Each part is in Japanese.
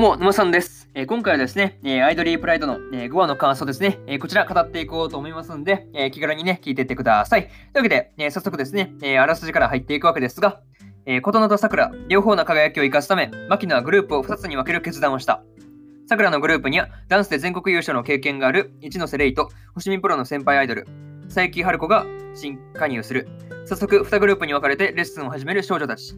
うも、沼さんです。えー今回はですね、えーアイドリープライドの、え5話の感想ですね、えこちら語っていこうと思いますんで、え気軽にね、聞いていってください。というわけで、え早速ですね、えあらすじから入っていくわけですが、えー、琴乃と桜、両方の輝きを生かすため、牧野はグループを2つに分ける決断をした。桜のグループには、ダンスで全国優勝の経験がある一ノ瀬レイと、星見プロの先輩アイドル、佐伯春子が新加入する。早速、2グループに分かれてレッスンを始める少女たち。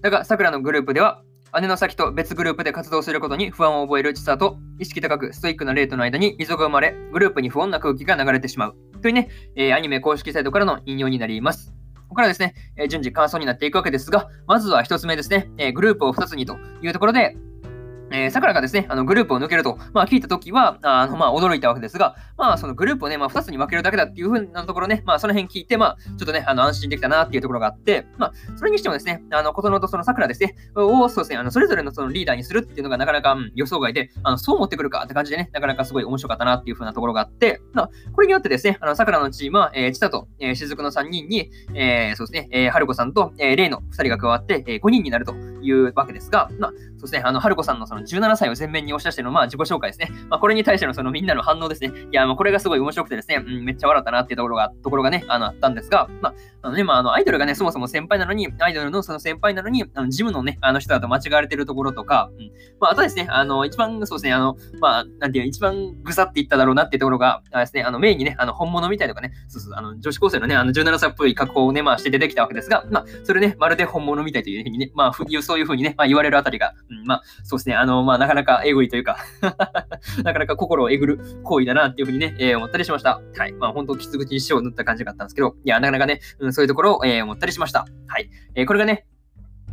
だが、桜のグループでは、姉の先と別グループで活動することに不安を覚える千佐と、意識高くストイックなレイとの間に溝が生まれ、グループに不穏な空気が流れてしまう。というね、えーアニメ公式サイトからの引用になります。ここからですね、えー順次感想になっていくわけですが、まずは1つ目ですね、えーグループを2つにというところで、えー、桜がですね、あのグループを抜けると、まあ、聞いたときは、あのまあ、驚いたわけですが、まあ、そのグループをね、まあ、2つに分けるだけだっていうふうなところね、まあ、その辺聞いて、まあ、ちょっとね、あの安心できたなっていうところがあって、まあ、それにしてもですね、あの、琴乃とその桜ですね、を、そうですね、あの、それぞれのそのリーダーにするっていうのがなかなか、うん予想外で、あの、そう持ってくるかって感じでね、なかなかすごい面白かったなっていうふうなところがあって、まあ、これによってですね、あの、桜のチームは、えー、千田と、えー、雫の3人に、えーそうですね、えー、春子さんと、えー、レイの2人が加わって、えー5人になるというわけですが、まあ、そうですね、あの、春子さんのその17歳を前面に押し出しての、まあ、自己紹介ですね。まあ、これに対してのそのみんなの反応ですね。いや、まあ、これがすごい面白くてですね、うん、めっちゃ笑ったなっていうところが、ところがね、あの、あったんですが、まあ、あのね、まあ、あの、アイドルがね、そもそも先輩なのに、アイドルのその先輩なのに、あの、ジムのね、あの人だと間違われてるところとか、うん、まあ、あとですね、あの、一番、そうですね、あの、まあ、なんていう、一番ぐさっていっただろうなっていうところが、あですね、あの、メインにね、あの、本物みたいとかね、そうそう、あの、女子高生のね、あの、17歳っぽい格好をね、まあ、して出てきたわけですが、まあ、それね、まるで本物みたいというふうにね、まあ、ふそういうふうにね、まあ、言われるあたりが、うん、まあ、そうですね、あの、まあ、なかなかえぐいというか、なかなか心をえぐる行為だなっていうふうにね、えー思ったりしました。はい。まあ、本当、傷口に塩を塗った感じがあったんですけど、いや、なかなかね、うん、そういうところを、えー思ったりしました。はい。えーこれがね、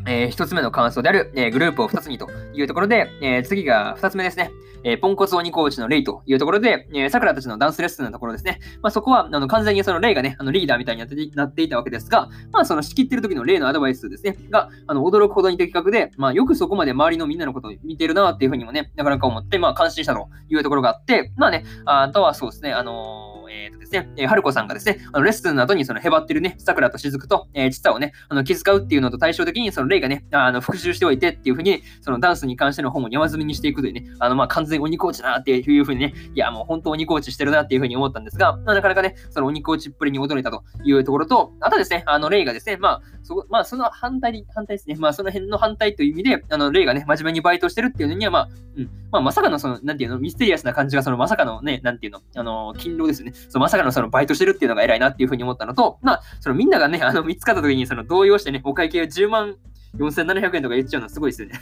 えー一つ目の感想である、えーグループを二つにというところで、えー次が二つ目ですね。えポンコツ鬼コーチのレイというところで、えー、桜たちのダンスレッスンのところですね。まあ、そこはあの完全にそのレイがね、あのリーダーみたいになってなっていたわけですが、まあ、その仕切ってる時のレイのアドバイスですね、が、あの驚くほどに的確で、まあ、よくそこまで周りのみんなのことを見てるなっていうふうにもね、なかなか思って、まあ、感心したというところがあって、まあね、あとはそうですね、あのええーとですね、えー、春子さんがですね、あのレッスンの後にそのへばってるね、桜と雫と、えー、ちさをね、あの気遣うっていうのと対照的に、そのレイがね、あの復習しておいてっていうふうに、そのダンスに関しての本を山積みにしていくというね、あのまあ完全鬼コーチだなっていうふうにね、いやもう本当鬼コーチしてるなっていうふうに思ったんですが、まあ、なかなかね、その鬼コーチっぷりに驚いたというところと、あとですね、あのレイがですね、まあ、そこまあ、その反対、反対ですね、まあ、その辺の反対という意味で、あのレイがね、真面目にバイトしてるっていうのには、まあ、うん、まあ、まさかのその、なんていうの、ミステリアスな感じが、そのまさかのね、なんていうの、あの、勤労ですね、そのまさかのそのバイトしてるっていうのが偉いなっていうふうに思ったのと、まあ、そのみんながね、あの、見つかった時に、その動揺してね、お会計を10万、4700円とか言っちゃうのすごいですよね。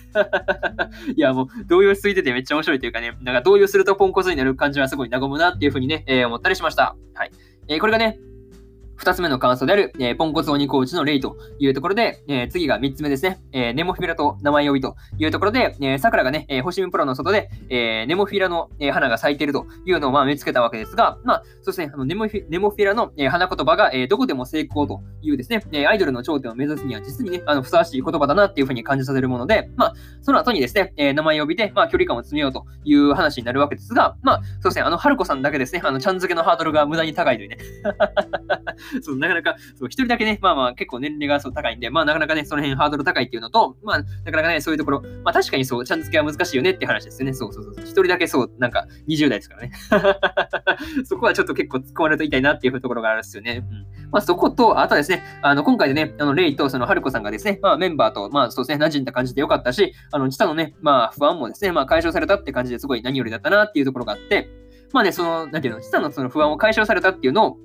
いや、もう動揺しすぎててめっちゃ面白いというかね、なんか動揺するとポンコツになる感じはすごい和むなっていうふうにね、えー思ったりしました。はい。えーこれがね、二つ目の感想である、えーポンコツ鬼コーチのレイというところで、えー次が三つ目ですね、えネモフィラと名前呼びというところで、えー、桜がね、え星見プロの外で、えネモフィラの、え花が咲いているというのを、まあ、見つけたわけですが、まあ、そうですね、あのネモフィネモフィラの、え花言葉が、えどこでも成功というですね、えアイドルの頂点を目指すには実にね、あのふさわしい言葉だなっていうふうに感じさせるもので、まあ、その後にですね、え名前呼びで、まあ、距離感を詰めようという話になるわけですが、まあ、そうですね、あの、春子さんだけですね、あの、ちゃん付けのハードルが無駄に高いというね。そう、なかなか、一人だけね、まあまあ、結構年齢がそう高いんで、まあ、なかなかね、その辺ハードル高いっていうのと、まあ、なかなかね、そういうところ、まあ、確かにそう、ちゃん付けは難しいよねって話ですよね。そうそうそう。一人だけそう、なんか、20代ですからね。そこはちょっと結構突っ込まれると痛いなっていうところがあるんですよね。うん。まあ、そこと、あとはですね、あの、今回でね、あの、レイとその春子さんがですね、まあ、メンバーと、まあ、そうですね、馴染んだ感じでよかったし、あの、下のね、まあ、不安もですね、まあ、解消されたって感じですごい何よりだったなっていうところがあって、まあね、その、なんていうの、下のその不安を解消されたっていうのを、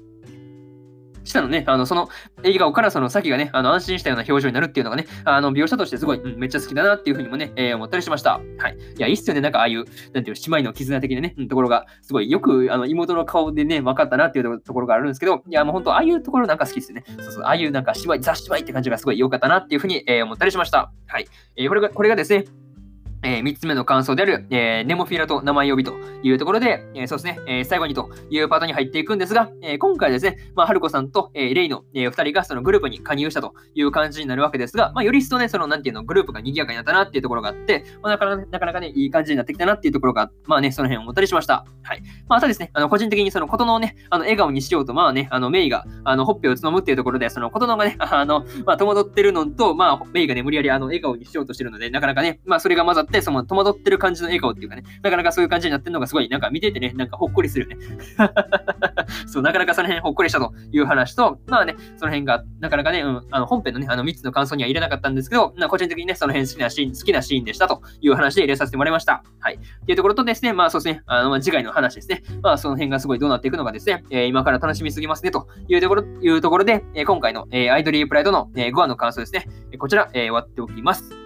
下のね、あの、その笑顔からその先がね、あの、安心したような表情になるっていうのがね、あの、描写としてすごい、うんめっちゃ好きだなっていうふうにもね、えー思ったりしました。はい。いや、いいっすよね、なんかああいう、なんていう、姉妹の絆的なね、ところが、すごいよく、あの、妹の顔でね、分かったなっていうところがあるんですけど、いや、もう本当、ああいうところなんか好きですね。そうそう、ああいうなんか姉妹、ザ姉妹って感じがすごい良かったなっていうふうに、えー思ったりしました。はい。えーこれが、これがですね、えー、3つ目の感想である、えーネモフィラと名前呼びというところで、えーそうですね、え最後にというパートに入っていくんですが、え今回ですね、まあ、春子さんと、えレイの、え2人がそのグループに加入したという感じになるわけですが、まあ、より一層ね、その、なんていうの、グループが賑やかになったなっていうところがあって、まあ、なかなかね、なかなかね、いい感じになってきたなっていうところが、まあね、その辺を思ったりしました。はい。まあ、あとですね、あの、個人的にその、ことのね、あの、笑顔にしようと、まあね、あの、メイが、あの、ほっぺをつのむっていうところで、その、ことのがね、あの、まあ、戸惑ってるのと、まあ、メイがね、無理やり、あの、笑顔にしようとしてるので、なかなかね、まあ、それが混ざっって、その戸惑ってる感じの笑顔っていうかね、なかなかそういう感じになってるのがすごい、なんか見ててね、なんかほっこりするよね。そう、なかなかその辺ほっこりしたという話と、まあね、その辺が、なかなかね、うん、あの本編のね、あの3つの感想には入れなかったんですけど、まあ、個人的にね、その辺好きなシーン、好きなシーンでしたという話で入れさせてもらいました。はい。っていうところとですね、まあそうですね、あの、まあ、次回の話ですね。まあその辺がすごいどうなっていくのかですね、えー、今から楽しみすぎますねというところ、いうところで、えー、今回の、えー、アイドリープライドの、えー、5話の感想ですね、こちら、えー、終わっておきます。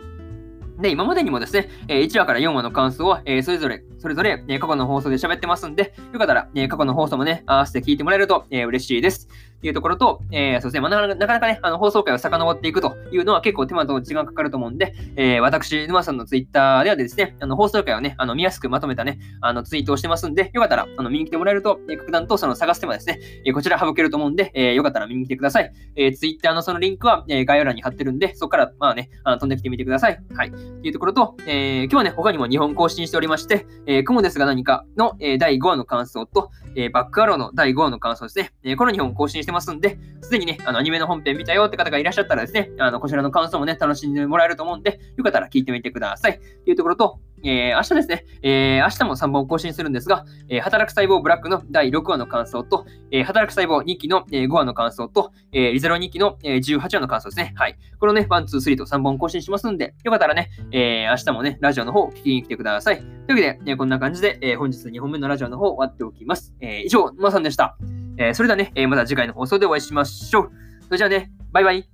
で、今までにもですね、1話から4話の感想は、それぞれ、それぞれ、過去の放送で喋ってますんで、よかったら、過去の放送もね、合わせて聞いてもらえると、嬉しいです。というところと、えー、そうですね、まあ、なかなかね、あの放送回を遡っていくというのは結構手間と時間かかると思うんで、えー、私、沼さんのツイッターではですね、あの放送回をね、あの見やすくまとめたね、あのツイートをしてますんで、よかったらあの見に来てもらえると、えー、格段とその探す手間ですね、えー、こちら省けると思うんで、えー、よかったら見に来てください。えー、ツイッターのそのリンクは、えー、概要欄に貼ってるんで、そこから、まあね、あの飛んできてみてください。はい。というところと、えー、今日はね、他にも2本更新しておりまして、えー、雲ですが何かの、えー、第5話の感想と、えー、バックアローの第5話の感想ですね。えー、この2本更新してますんで、すでにね、あの、アニメの本編見たよって方がいらっしゃったらですね、あの、こちらの感想もね、楽しんでもらえると思うんで、よかったら聞いてみてください。というところと、えー、明日ですね、えー、明日も3本更新するんですが、えー、働く細胞ブラックの第6話の感想と、えー、働く細胞2期の、え、5話の感想と、えー、リゼロ2期の、え、18話の感想ですね。はい。このね、1、2、3と3本更新しますんで、よかったらね、えー、明日もね、ラジオの方聞きに来てください。というわけで、え、こんな感じで、え、本日2本目のラジオの方終わっておきます。え、以上、沼さんでした。えー、それではね、え、また次回の放送でお会いしましょう。それじゃあね、バイバイ。